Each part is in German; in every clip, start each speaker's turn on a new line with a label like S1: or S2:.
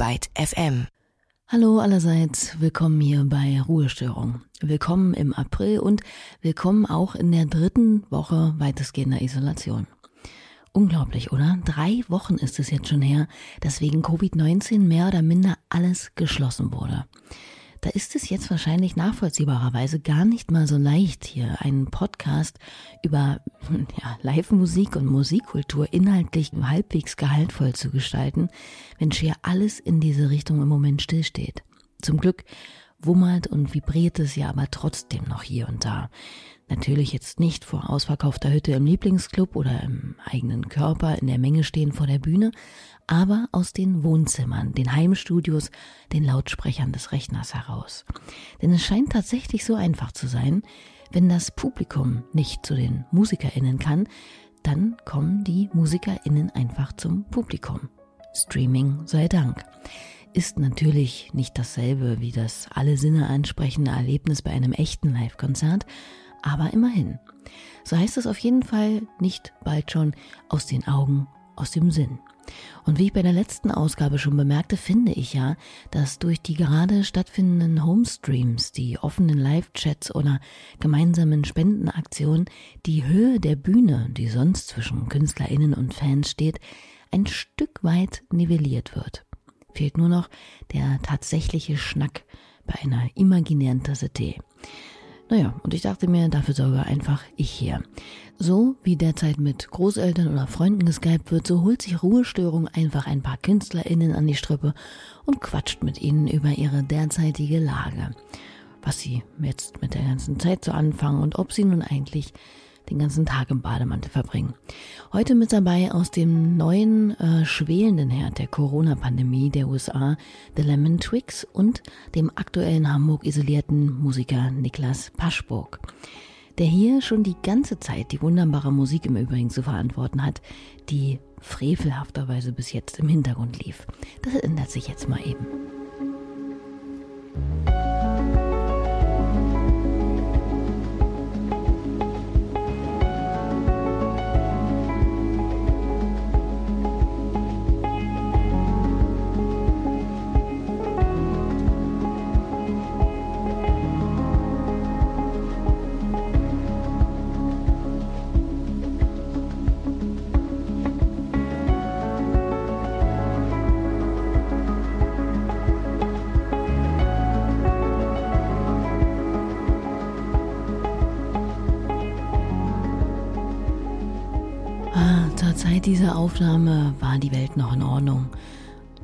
S1: Byte FM.
S2: Hallo allerseits, willkommen hier bei Ruhestörung. Willkommen im April und willkommen auch in der dritten Woche weitestgehender Isolation. Unglaublich, oder? Drei Wochen ist es jetzt schon her, dass wegen Covid-19 mehr oder minder alles geschlossen wurde da ist es jetzt wahrscheinlich nachvollziehbarerweise gar nicht mal so leicht, hier einen Podcast über ja, Live-Musik und Musikkultur inhaltlich halbwegs gehaltvoll zu gestalten, wenn schier alles in diese Richtung im Moment stillsteht. Zum Glück wummert und vibriert es ja aber trotzdem noch hier und da. Natürlich jetzt nicht vor ausverkaufter Hütte im Lieblingsclub oder im eigenen Körper in der Menge stehen vor der Bühne, aber aus den Wohnzimmern, den Heimstudios, den Lautsprechern des Rechners heraus. Denn es scheint tatsächlich so einfach zu sein, wenn das Publikum nicht zu den Musikerinnen kann, dann kommen die Musikerinnen einfach zum Publikum. Streaming sei Dank. Ist natürlich nicht dasselbe wie das alle Sinne ansprechende Erlebnis bei einem echten Live-Konzert, aber immerhin. So heißt es auf jeden Fall nicht bald schon aus den Augen, aus dem Sinn. Und wie ich bei der letzten Ausgabe schon bemerkte, finde ich ja, dass durch die gerade stattfindenden Homestreams, die offenen Live-Chats oder gemeinsamen Spendenaktionen die Höhe der Bühne, die sonst zwischen KünstlerInnen und Fans steht, ein Stück weit nivelliert wird. Fehlt nur noch der tatsächliche Schnack bei einer imaginären Tasse Tee. Naja, und ich dachte mir, dafür sorge einfach ich hier. So wie derzeit mit Großeltern oder Freunden geskypt wird, so holt sich Ruhestörung einfach ein paar KünstlerInnen an die Strippe und quatscht mit ihnen über ihre derzeitige Lage. Was sie jetzt mit der ganzen Zeit so anfangen und ob sie nun eigentlich den ganzen Tag im Bademantel verbringen. Heute mit dabei aus dem neuen äh, schwelenden Herd der Corona-Pandemie der USA, The Lemon Twigs und dem aktuellen Hamburg isolierten Musiker Niklas Paschburg der hier schon die ganze Zeit die wunderbare Musik im Übrigen zu verantworten hat, die frevelhafterweise bis jetzt im Hintergrund lief. Das ändert sich jetzt mal eben. Zeit dieser Aufnahme war die Welt noch in Ordnung.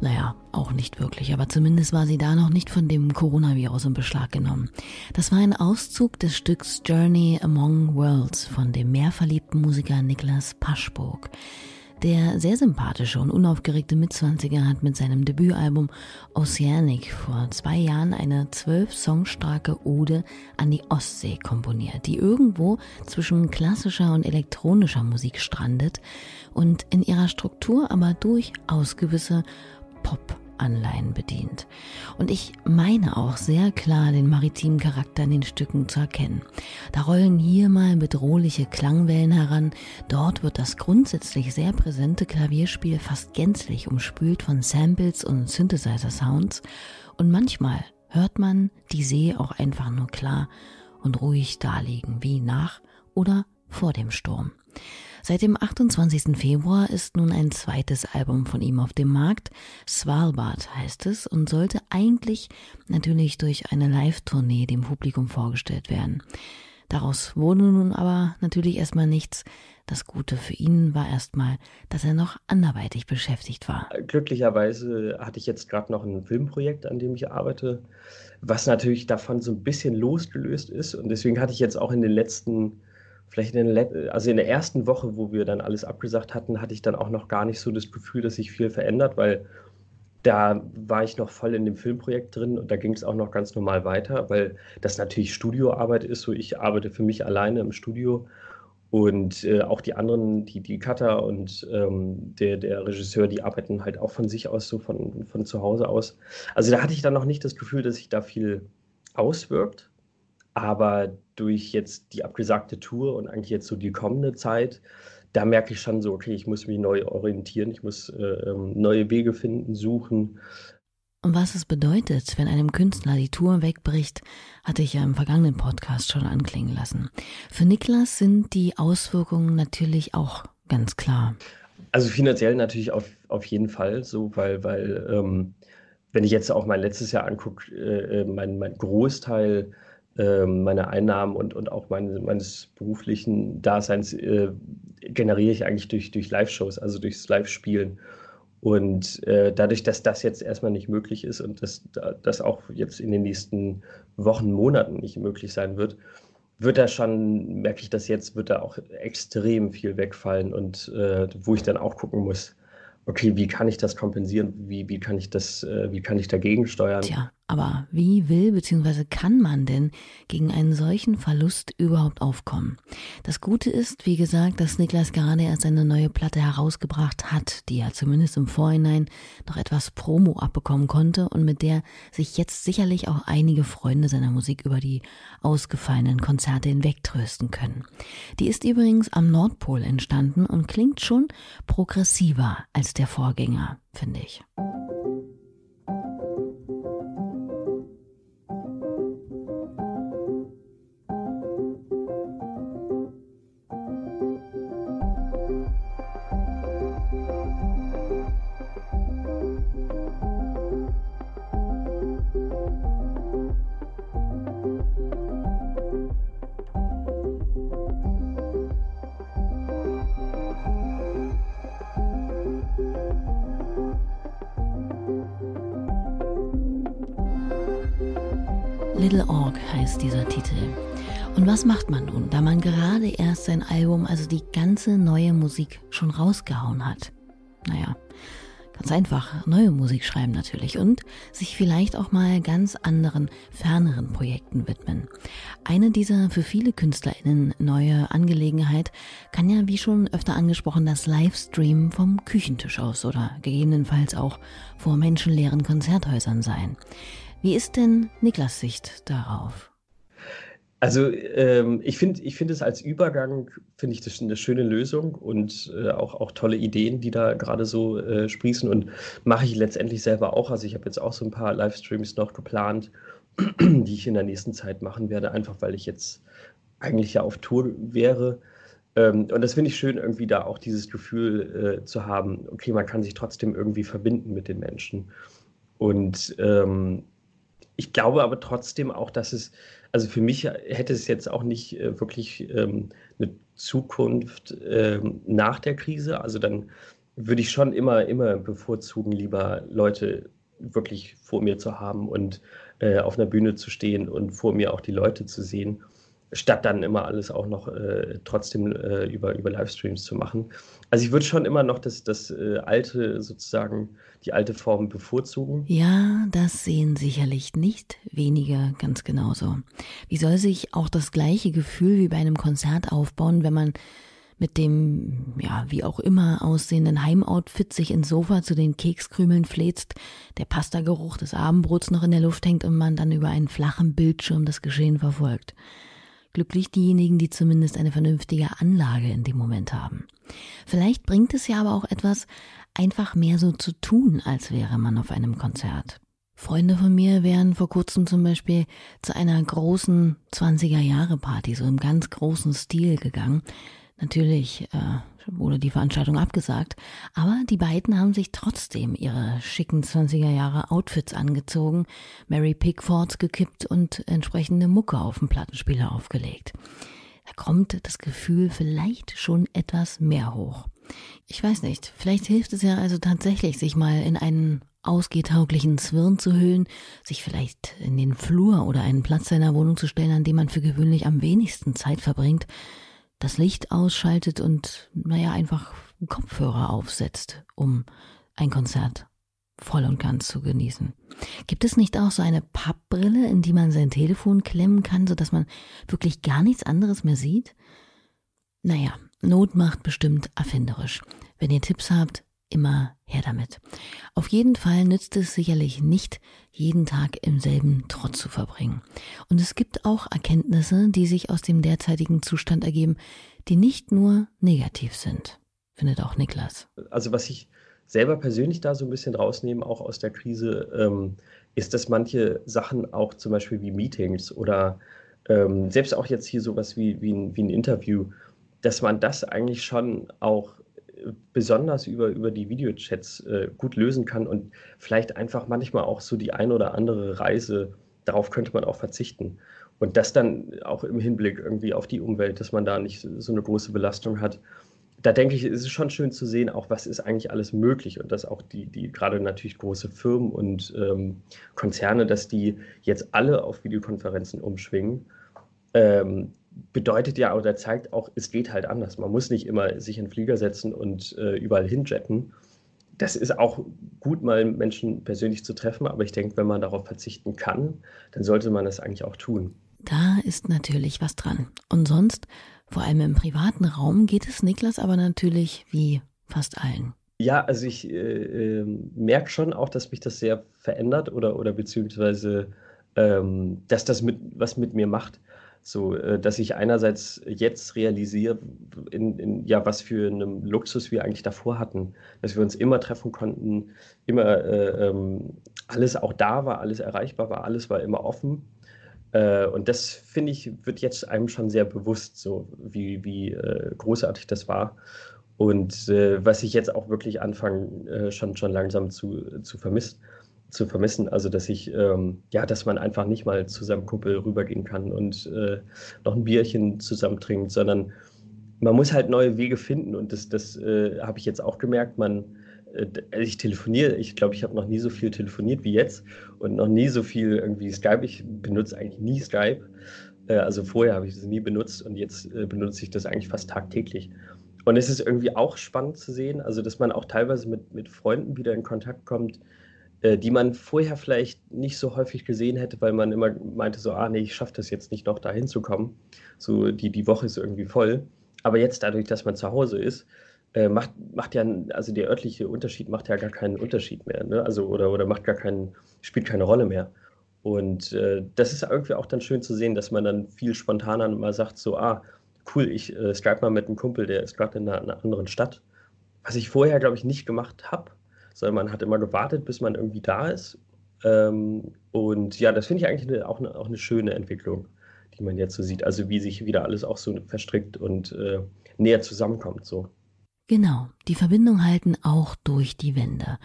S2: Naja, auch nicht wirklich, aber zumindest war sie da noch nicht von dem Coronavirus in Beschlag genommen. Das war ein Auszug des Stücks Journey Among Worlds von dem mehrverliebten Musiker Niklas Paschburg. Der sehr sympathische und unaufgeregte Mitzwanziger hat mit seinem Debütalbum Oceanic vor zwei Jahren eine zwölf Songstarke Ode an die Ostsee komponiert, die irgendwo zwischen klassischer und elektronischer Musik strandet und in ihrer Struktur aber durchaus gewisse Pop Anleihen bedient. Und ich meine auch sehr klar den maritimen Charakter in den Stücken zu erkennen. Da rollen hier mal bedrohliche Klangwellen heran, dort wird das grundsätzlich sehr präsente Klavierspiel fast gänzlich umspült von Samples und Synthesizer-Sounds und manchmal hört man die See auch einfach nur klar und ruhig daliegen, wie nach oder vor dem Sturm. Seit dem 28. Februar ist nun ein zweites Album von ihm auf dem Markt. Svalbard heißt es und sollte eigentlich natürlich durch eine Live-Tournee dem Publikum vorgestellt werden. Daraus wurde nun aber natürlich erstmal nichts. Das Gute für ihn war erstmal, dass er noch anderweitig beschäftigt war.
S3: Glücklicherweise hatte ich jetzt gerade noch ein Filmprojekt, an dem ich arbeite, was natürlich davon so ein bisschen losgelöst ist. Und deswegen hatte ich jetzt auch in den letzten vielleicht in den also in der ersten Woche, wo wir dann alles abgesagt hatten, hatte ich dann auch noch gar nicht so das Gefühl, dass sich viel verändert, weil da war ich noch voll in dem Filmprojekt drin und da ging es auch noch ganz normal weiter, weil das natürlich Studioarbeit ist. So, ich arbeite für mich alleine im Studio und äh, auch die anderen, die, die Cutter und ähm, der, der Regisseur, die arbeiten halt auch von sich aus, so von, von zu Hause aus. Also da hatte ich dann noch nicht das Gefühl, dass sich da viel auswirkt. Aber durch jetzt die abgesagte Tour und eigentlich jetzt so die kommende Zeit, da merke ich schon so, okay, ich muss mich neu orientieren, ich muss äh, ähm, neue Wege finden, suchen.
S2: und was es bedeutet, wenn einem Künstler die Tour wegbricht, hatte ich ja im vergangenen Podcast schon anklingen lassen. Für Niklas sind die Auswirkungen natürlich auch ganz klar.
S3: Also finanziell natürlich auf, auf jeden Fall so, weil, weil ähm, wenn ich jetzt auch mein letztes Jahr angucke, äh, äh mein, mein Großteil äh, meiner Einnahmen und, und auch mein, meines beruflichen Daseins äh, generiere ich eigentlich durch, durch Live-Shows, also durchs Live-Spielen. Und äh, dadurch, dass das jetzt erstmal nicht möglich ist und dass das auch jetzt in den nächsten Wochen, Monaten nicht möglich sein wird, wird da schon, merke ich das jetzt, wird da auch extrem viel wegfallen und äh, wo ich dann auch gucken muss, okay, wie kann ich das kompensieren? Wie, wie kann ich das, äh, wie kann ich dagegen steuern?
S2: Tja, aber wie will bzw. kann man denn gegen einen solchen Verlust überhaupt aufkommen? Das Gute ist, wie gesagt, dass Niklas gerade erst eine neue Platte herausgebracht hat, die er zumindest im Vorhinein noch etwas Promo abbekommen konnte und mit der sich jetzt sicherlich auch einige Freunde seiner Musik über die ausgefallenen Konzerte hinwegtrösten können. Die ist übrigens am Nordpol entstanden und klingt schon progressiver als der Vorgänger, finde ich. Little Orc heißt dieser Titel. Und was macht man nun, da man gerade erst sein Album, also die ganze neue Musik, schon rausgehauen hat? Naja, ganz einfach, neue Musik schreiben natürlich und sich vielleicht auch mal ganz anderen, ferneren Projekten widmen. Eine dieser für viele KünstlerInnen neue Angelegenheit kann ja, wie schon öfter angesprochen, das Livestream vom Küchentisch aus oder gegebenenfalls auch vor menschenleeren Konzerthäusern sein. Wie ist denn Niklas Sicht darauf?
S3: Also ähm, ich finde ich find es als Übergang, finde ich das eine schöne Lösung und äh, auch, auch tolle Ideen, die da gerade so äh, sprießen und mache ich letztendlich selber auch. Also ich habe jetzt auch so ein paar Livestreams noch geplant, die ich in der nächsten Zeit machen werde, einfach weil ich jetzt eigentlich ja auf Tour wäre. Ähm, und das finde ich schön, irgendwie da auch dieses Gefühl äh, zu haben, okay, man kann sich trotzdem irgendwie verbinden mit den Menschen. Und ähm, ich glaube aber trotzdem auch, dass es, also für mich hätte es jetzt auch nicht äh, wirklich ähm, eine Zukunft ähm, nach der Krise. Also dann würde ich schon immer, immer bevorzugen, lieber Leute wirklich vor mir zu haben und äh, auf einer Bühne zu stehen und vor mir auch die Leute zu sehen statt dann immer alles auch noch äh, trotzdem äh, über, über Livestreams zu machen. Also ich würde schon immer noch das, das äh, alte, sozusagen, die alte Form bevorzugen.
S2: Ja, das sehen sicherlich nicht wenige ganz genauso. Wie soll sich auch das gleiche Gefühl wie bei einem Konzert aufbauen, wenn man mit dem, ja, wie auch immer aussehenden Heimoutfit sich ins Sofa zu den Kekskrümeln fläzt, der Pastageruch des Abendbrots noch in der Luft hängt und man dann über einen flachen Bildschirm das Geschehen verfolgt. Glücklich diejenigen, die zumindest eine vernünftige Anlage in dem Moment haben. Vielleicht bringt es ja aber auch etwas, einfach mehr so zu tun, als wäre man auf einem Konzert. Freunde von mir wären vor kurzem zum Beispiel zu einer großen 20er Jahre Party, so im ganz großen Stil gegangen. Natürlich äh, wurde die Veranstaltung abgesagt, aber die beiden haben sich trotzdem ihre schicken 20er Jahre Outfits angezogen, Mary Pickfords gekippt und entsprechende Mucke auf dem Plattenspieler aufgelegt. Da kommt das Gefühl vielleicht schon etwas mehr hoch. Ich weiß nicht, vielleicht hilft es ja also tatsächlich, sich mal in einen ausgehtauglichen Zwirn zu hüllen, sich vielleicht in den Flur oder einen Platz seiner Wohnung zu stellen, an dem man für gewöhnlich am wenigsten Zeit verbringt, das Licht ausschaltet und, naja, einfach Kopfhörer aufsetzt, um ein Konzert voll und ganz zu genießen. Gibt es nicht auch so eine Pappbrille, in die man sein Telefon klemmen kann, sodass man wirklich gar nichts anderes mehr sieht? Naja, Not macht bestimmt erfinderisch. Wenn ihr Tipps habt, immer her damit. Auf jeden Fall nützt es sicherlich nicht, jeden Tag im selben Trott zu verbringen. Und es gibt auch Erkenntnisse, die sich aus dem derzeitigen Zustand ergeben, die nicht nur negativ sind, findet auch Niklas.
S3: Also was ich selber persönlich da so ein bisschen rausnehmen, auch aus der Krise, ähm, ist, dass manche Sachen auch zum Beispiel wie Meetings oder ähm, selbst auch jetzt hier sowas wie, wie, ein, wie ein Interview, dass man das eigentlich schon auch besonders über, über die Videochats äh, gut lösen kann und vielleicht einfach manchmal auch so die ein oder andere Reise, darauf könnte man auch verzichten. Und das dann auch im Hinblick irgendwie auf die Umwelt, dass man da nicht so eine große Belastung hat. Da denke ich, ist es schon schön zu sehen, auch was ist eigentlich alles möglich und dass auch die, die gerade natürlich große Firmen und ähm, Konzerne, dass die jetzt alle auf Videokonferenzen umschwingen ähm, bedeutet ja oder zeigt auch, es geht halt anders. Man muss nicht immer sich in den Flieger setzen und äh, überall hinjetten. Das ist auch gut, mal Menschen persönlich zu treffen, aber ich denke, wenn man darauf verzichten kann, dann sollte man das eigentlich auch tun.
S2: Da ist natürlich was dran. Und sonst, vor allem im privaten Raum, geht es Niklas aber natürlich wie fast allen.
S3: Ja, also ich äh, äh, merke schon auch, dass mich das sehr verändert oder, oder beziehungsweise, ähm, dass das mit, was mit mir macht. So, äh, dass ich einerseits jetzt realisiere, in, in, ja, was für einen Luxus wir eigentlich davor hatten, dass wir uns immer treffen konnten, immer äh, ähm, alles auch da war, alles erreichbar war, alles war immer offen. Äh, und das finde ich, wird jetzt einem schon sehr bewusst, so wie, wie äh, großartig das war. Und äh, was ich jetzt auch wirklich anfange, äh, schon, schon langsam zu, zu vermissen zu vermissen. Also, dass ich, ähm, ja, dass man einfach nicht mal zu seinem Kumpel rübergehen kann und äh, noch ein Bierchen zusammen trinkt, sondern man muss halt neue Wege finden. Und das, das äh, habe ich jetzt auch gemerkt. Man, äh, ich telefoniere, ich glaube, ich habe noch nie so viel telefoniert wie jetzt und noch nie so viel irgendwie Skype. Ich benutze eigentlich nie Skype. Äh, also vorher habe ich das nie benutzt und jetzt äh, benutze ich das eigentlich fast tagtäglich. Und es ist irgendwie auch spannend zu sehen, also dass man auch teilweise mit, mit Freunden wieder in Kontakt kommt, äh, die man vorher vielleicht nicht so häufig gesehen hätte, weil man immer meinte so, ah nee, ich schaffe das jetzt nicht noch dahin zu kommen. So die, die Woche ist irgendwie voll. Aber jetzt dadurch, dass man zu Hause ist, äh, macht, macht ja, also der örtliche Unterschied macht ja gar keinen Unterschied mehr, ne? Also oder, oder macht gar keinen, spielt keine Rolle mehr. Und äh, das ist irgendwie auch dann schön zu sehen, dass man dann viel spontaner mal sagt, so, ah, cool, ich äh, Skype mal mit einem Kumpel, der ist gerade in einer, einer, anderen Stadt. Was ich vorher, glaube ich, nicht gemacht habe sondern man hat immer gewartet, bis man irgendwie da ist. Ähm, und ja, das finde ich eigentlich eine, auch, eine, auch eine schöne Entwicklung, die man jetzt so sieht. Also wie sich wieder alles auch so verstrickt und äh, näher zusammenkommt. So.
S2: Genau, die Verbindung halten auch durch die Wände.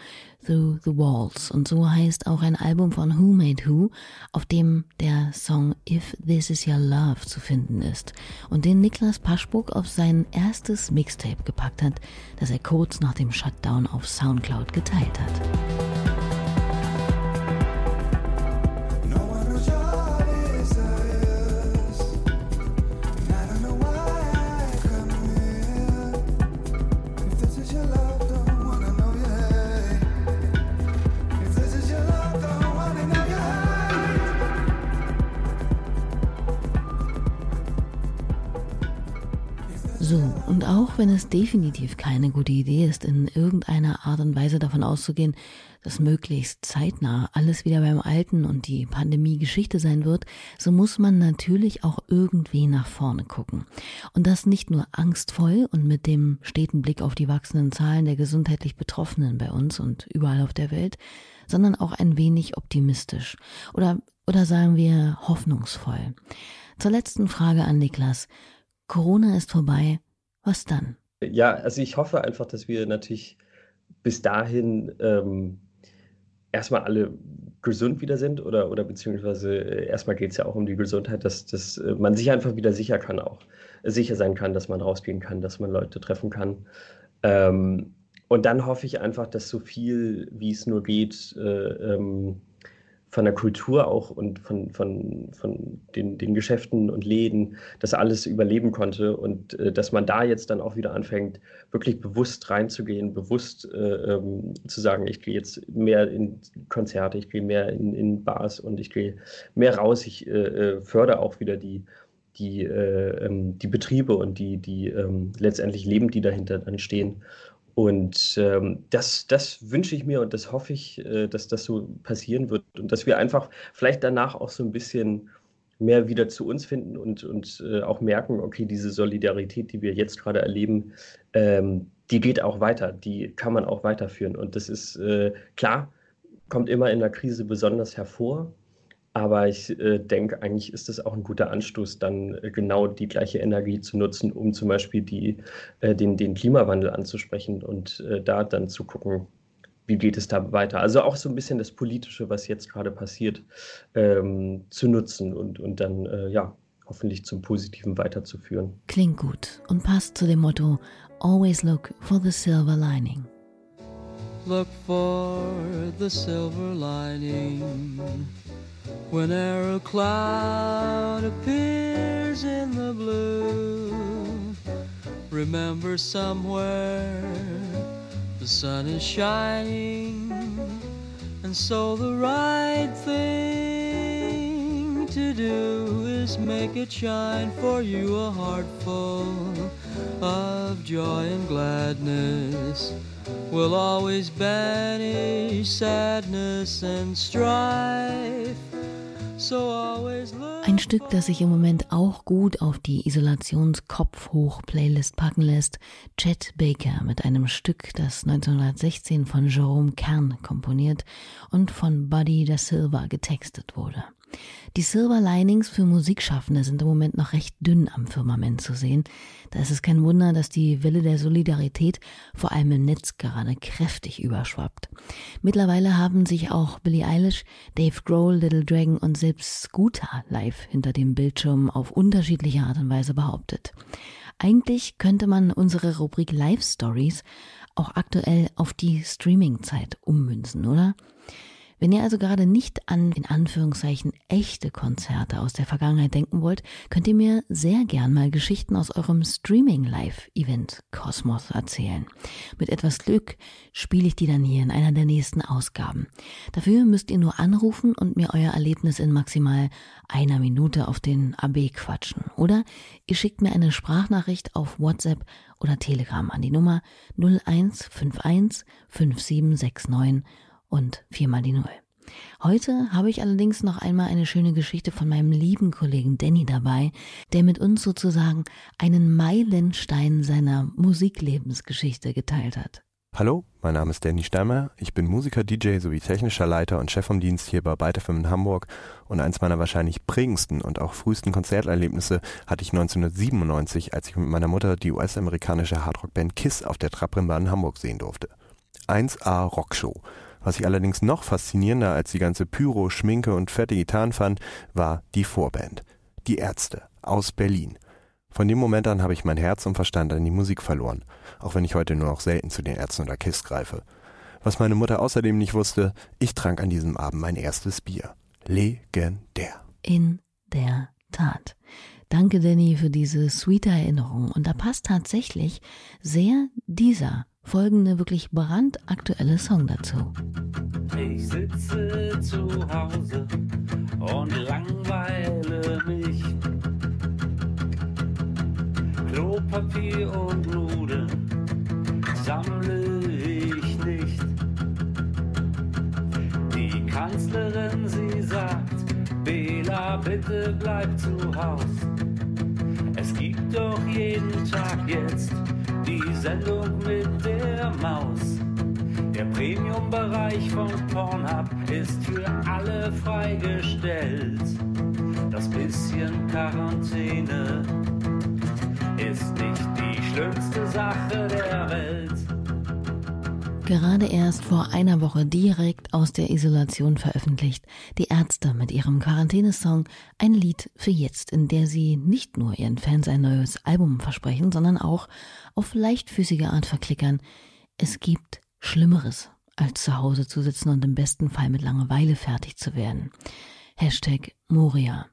S2: Through the Walls. Und so heißt auch ein Album von Who Made Who, auf dem der Song If This Is Your Love zu finden ist und den Niklas Paschbuck auf sein erstes Mixtape gepackt hat, das er kurz nach dem Shutdown auf Soundcloud geteilt hat. Auch wenn es definitiv keine gute Idee ist, in irgendeiner Art und Weise davon auszugehen, dass möglichst zeitnah alles wieder beim Alten und die Pandemie Geschichte sein wird, so muss man natürlich auch irgendwie nach vorne gucken. Und das nicht nur angstvoll und mit dem steten Blick auf die wachsenden Zahlen der gesundheitlich Betroffenen bei uns und überall auf der Welt, sondern auch ein wenig optimistisch oder, oder sagen wir hoffnungsvoll. Zur letzten Frage an Niklas. Corona ist vorbei. Was dann?
S3: Ja, also ich hoffe einfach, dass wir natürlich bis dahin ähm, erstmal alle gesund wieder sind oder, oder beziehungsweise äh, erstmal geht es ja auch um die Gesundheit, dass, dass äh, man sich einfach wieder sicher kann auch, sicher sein kann, dass man rausgehen kann, dass man Leute treffen kann. Ähm, und dann hoffe ich einfach, dass so viel, wie es nur geht, äh, ähm, von der Kultur auch und von, von, von den, den Geschäften und Läden, das alles überleben konnte und äh, dass man da jetzt dann auch wieder anfängt, wirklich bewusst reinzugehen, bewusst äh, ähm, zu sagen, ich gehe jetzt mehr in Konzerte, ich gehe mehr in, in Bars und ich gehe mehr raus, ich äh, äh fördere auch wieder die, die, äh, ähm, die Betriebe und die, die ähm, letztendlich Leben, die dahinter dann stehen. Und ähm, das, das wünsche ich mir und das hoffe ich, äh, dass das so passieren wird und dass wir einfach vielleicht danach auch so ein bisschen mehr wieder zu uns finden und, und äh, auch merken, okay, diese Solidarität, die wir jetzt gerade erleben, ähm, die geht auch weiter, die kann man auch weiterführen. Und das ist äh, klar, kommt immer in der Krise besonders hervor. Aber ich äh, denke, eigentlich ist es auch ein guter Anstoß, dann äh, genau die gleiche Energie zu nutzen, um zum Beispiel die, äh, den, den Klimawandel anzusprechen und äh, da dann zu gucken, wie geht es da weiter. Also auch so ein bisschen das Politische, was jetzt gerade passiert, ähm, zu nutzen und, und dann äh, ja hoffentlich zum Positiven weiterzuführen.
S2: Klingt gut und passt zu dem Motto Always look for the silver lining.
S1: Look for the silver lining. Whenever a cloud appears in the blue, remember somewhere the sun is shining, and so the right thing to do is make it shine for you a heart full of joy and gladness will always banish sadness and strife.
S2: Ein Stück, das sich im Moment auch gut auf die Isolations-Kopf-Hoch-Playlist packen lässt, Chet Baker mit einem Stück, das 1916 von Jerome Kern komponiert und von Buddy da Silva getextet wurde. Die Silver Linings für Musikschaffende sind im Moment noch recht dünn am Firmament zu sehen. Da ist es kein Wunder, dass die Welle der Solidarität vor allem im Netz gerade kräftig überschwappt. Mittlerweile haben sich auch Billie Eilish, Dave Grohl, Little Dragon und selbst Scooter live hinter dem Bildschirm auf unterschiedliche Art und Weise behauptet. Eigentlich könnte man unsere Rubrik Live Stories auch aktuell auf die Streaming-Zeit ummünzen, oder? Wenn ihr also gerade nicht an, in Anführungszeichen, echte Konzerte aus der Vergangenheit denken wollt, könnt ihr mir sehr gern mal Geschichten aus eurem Streaming-Live-Event Kosmos erzählen. Mit etwas Glück spiele ich die dann hier in einer der nächsten Ausgaben. Dafür müsst ihr nur anrufen und mir euer Erlebnis in maximal einer Minute auf den AB quatschen. Oder ihr schickt mir eine Sprachnachricht auf WhatsApp oder Telegram an die Nummer 0151 5769 und viermal die Null. Heute habe ich allerdings noch einmal eine schöne Geschichte von meinem lieben Kollegen Danny dabei, der mit uns sozusagen einen Meilenstein seiner Musiklebensgeschichte geteilt hat.
S4: Hallo, mein Name ist Danny Stammer. Ich bin Musiker, DJ sowie technischer Leiter und Chef vom Dienst hier bei Beitefilm in Hamburg. Und eins meiner wahrscheinlich prägendsten und auch frühesten Konzerterlebnisse hatte ich 1997, als ich mit meiner Mutter die US-amerikanische Hardrock-Band Kiss auf der Trabrennbahn in Hamburg sehen durfte. 1A Rockshow. Was ich allerdings noch faszinierender als die ganze Pyro, Schminke und fette Gitarren fand, war die Vorband. Die Ärzte aus Berlin. Von dem Moment an habe ich mein Herz und Verstand an die Musik verloren, auch wenn ich heute nur noch selten zu den Ärzten oder KISS greife. Was meine Mutter außerdem nicht wusste, ich trank an diesem Abend mein erstes Bier. Legendär.
S2: In der Tat. Danke, Danny, für diese sweete Erinnerung. Und da passt tatsächlich sehr dieser folgende wirklich brandaktuelle Song dazu.
S5: Ich sitze zu Hause und langweile mich. Klopapier und Nudeln sammle ich nicht. Die Kanzlerin, sie sagt, Bela, bitte bleib zu Haus. Es gibt doch jeden Tag jetzt die Sendung mit der Maus. Der Premium-Bereich von Pornhub ist für alle freigestellt. Das bisschen Quarantäne ist nicht die schlimmste Sache der Welt.
S2: Gerade erst vor einer Woche direkt aus der Isolation veröffentlicht, die Ärzte mit ihrem Quarantänesong ein Lied für jetzt, in der sie nicht nur ihren Fans ein neues Album versprechen, sondern auch auf leichtfüßige Art verklickern. Es gibt Schlimmeres, als zu Hause zu sitzen und im besten Fall mit Langeweile fertig zu werden. Hashtag Moria.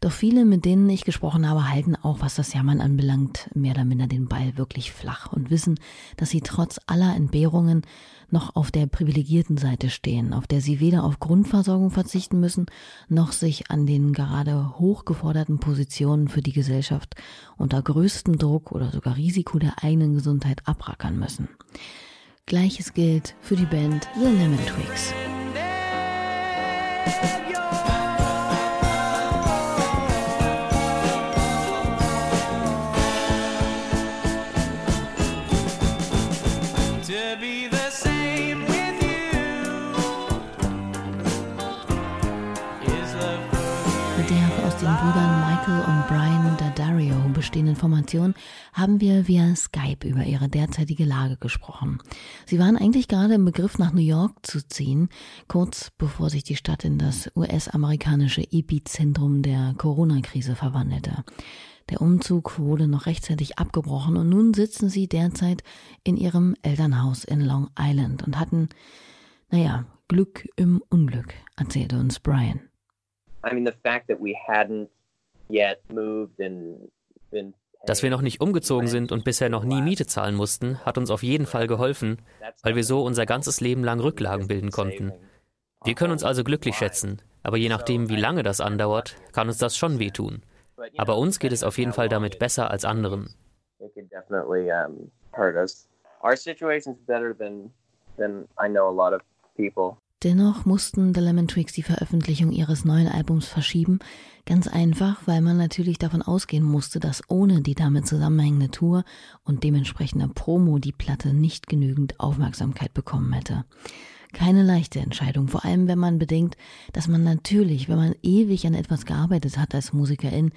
S2: Doch viele, mit denen ich gesprochen habe, halten auch, was das Jammern anbelangt, mehr oder minder den Ball wirklich flach und wissen, dass sie trotz aller Entbehrungen noch auf der privilegierten Seite stehen, auf der sie weder auf Grundversorgung verzichten müssen, noch sich an den gerade hochgeforderten Positionen für die Gesellschaft unter größtem Druck oder sogar Risiko der eigenen Gesundheit abrackern müssen. Gleiches gilt für die Band The Lemon Twigs. Daddario bestehenden Formation haben wir via Skype über ihre derzeitige Lage gesprochen. Sie waren eigentlich gerade im Begriff, nach New York zu ziehen, kurz bevor sich die Stadt in das US-amerikanische Epizentrum der Corona-Krise verwandelte. Der Umzug wurde noch rechtzeitig abgebrochen und nun sitzen sie derzeit in ihrem Elternhaus in Long Island und hatten, naja, Glück im Unglück, erzählte uns Brian.
S6: I mean, the fact that we hadn't yet moved and
S7: dass wir noch nicht umgezogen sind und bisher noch nie Miete zahlen mussten, hat uns auf jeden Fall geholfen, weil wir so unser ganzes Leben lang Rücklagen bilden konnten. Wir können uns also glücklich schätzen, aber je nachdem, wie lange das andauert, kann uns das schon wehtun. Aber uns geht es auf jeden Fall damit besser als anderen.
S6: Our situation's better than, than I know a lot of people.
S2: Dennoch mussten The Lemon Twigs die Veröffentlichung ihres neuen Albums verschieben, ganz einfach, weil man natürlich davon ausgehen musste, dass ohne die damit zusammenhängende Tour und dementsprechende Promo die Platte nicht genügend Aufmerksamkeit bekommen hätte. Keine leichte Entscheidung, vor allem wenn man bedenkt, dass man natürlich, wenn man ewig an etwas gearbeitet hat als Musikerin,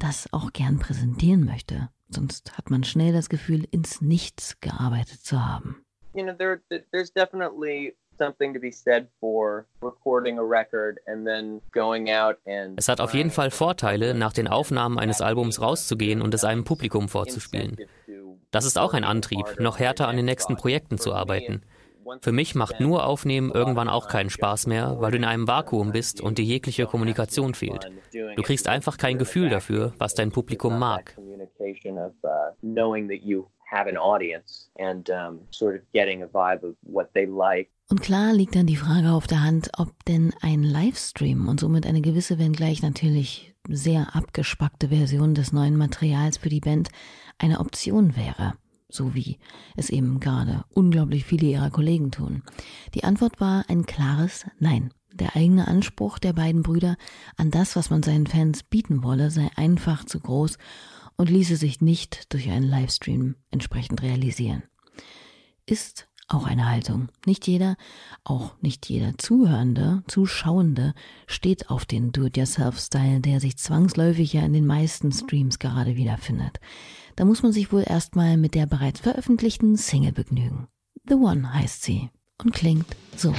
S2: das auch gern präsentieren möchte. Sonst hat man schnell das Gefühl, ins Nichts gearbeitet zu haben.
S6: You know, there, there's definitely
S7: es hat auf jeden Fall Vorteile, nach den Aufnahmen eines Albums rauszugehen und es einem Publikum vorzuspielen. Das ist auch ein Antrieb, noch härter an den nächsten Projekten zu arbeiten. Für mich macht nur Aufnehmen irgendwann auch keinen Spaß mehr, weil du in einem Vakuum bist und dir jegliche Kommunikation fehlt. Du kriegst einfach kein Gefühl dafür, was dein Publikum mag have an audience and um, sort of getting a vibe of what they like.
S2: Und klar liegt dann die Frage auf der Hand, ob denn ein Livestream und somit eine gewisse, wenngleich natürlich sehr abgespackte Version des neuen Materials für die Band eine Option wäre. So wie es eben gerade unglaublich viele ihrer Kollegen tun. Die Antwort war ein klares Nein. Der eigene Anspruch der beiden Brüder an das, was man seinen Fans bieten wolle, sei einfach zu groß und ließe sich nicht durch einen Livestream entsprechend realisieren. Ist auch eine Haltung. Nicht jeder, auch nicht jeder Zuhörende, Zuschauende steht auf den Do-it-yourself-Style, der sich zwangsläufig ja in den meisten Streams gerade wiederfindet. Da muss man sich wohl erstmal mit der bereits veröffentlichten Single begnügen. The One heißt sie und klingt so.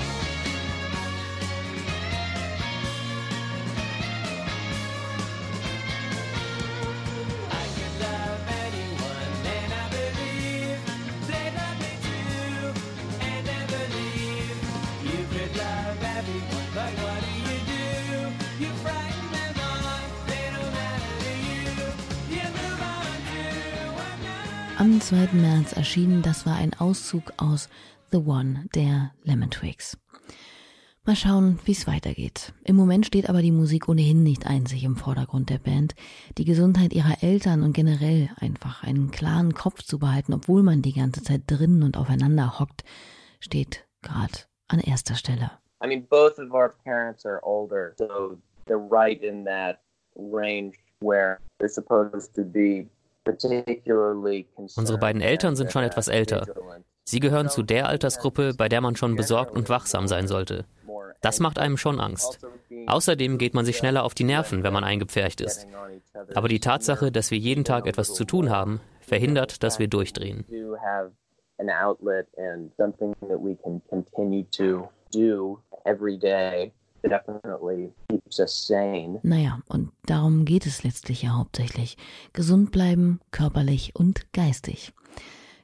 S2: Am 2. März erschienen, das war ein Auszug aus The One der Lemon Twigs. Mal schauen, wie es weitergeht. Im Moment steht aber die Musik ohnehin nicht einzig im Vordergrund der Band. Die Gesundheit ihrer Eltern und generell einfach einen klaren Kopf zu behalten, obwohl man die ganze Zeit drinnen und aufeinander hockt, steht gerade an erster Stelle.
S6: I mean, both of our parents are older, so they're right in that range where they're supposed to be
S7: Unsere beiden Eltern sind schon etwas älter. Sie gehören zu der Altersgruppe, bei der man schon besorgt und wachsam sein sollte. Das macht einem schon Angst. Außerdem geht man sich schneller auf die Nerven, wenn man eingepfercht ist. Aber die Tatsache, dass wir jeden Tag etwas zu tun haben, verhindert, dass wir durchdrehen.
S6: every day definitely keeps us sane.
S2: Naja, und darum geht es letztlich ja hauptsächlich. Gesund bleiben, körperlich und geistig.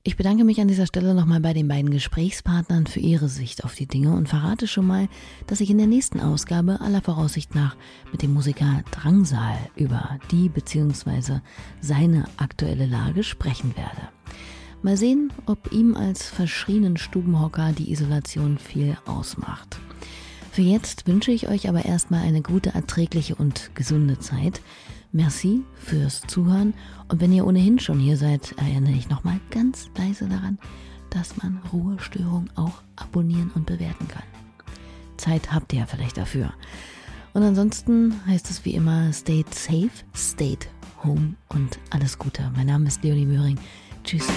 S2: Ich bedanke mich an dieser Stelle nochmal bei den beiden Gesprächspartnern für ihre Sicht auf die Dinge und verrate schon mal, dass ich in der nächsten Ausgabe aller Voraussicht nach mit dem Musiker Drangsal über die bzw. seine aktuelle Lage sprechen werde. Mal sehen, ob ihm als verschrienen Stubenhocker die Isolation viel ausmacht. Für jetzt wünsche ich euch aber erstmal eine gute, erträgliche und gesunde Zeit. Merci fürs Zuhören und wenn ihr ohnehin schon hier seid, erinnere ich nochmal ganz leise daran, dass man Ruhestörung auch abonnieren und bewerten kann. Zeit habt ihr ja vielleicht dafür. Und ansonsten heißt es wie immer, stay safe, stay home und alles Gute. Mein Name ist Leonie Möhring. Tschüss.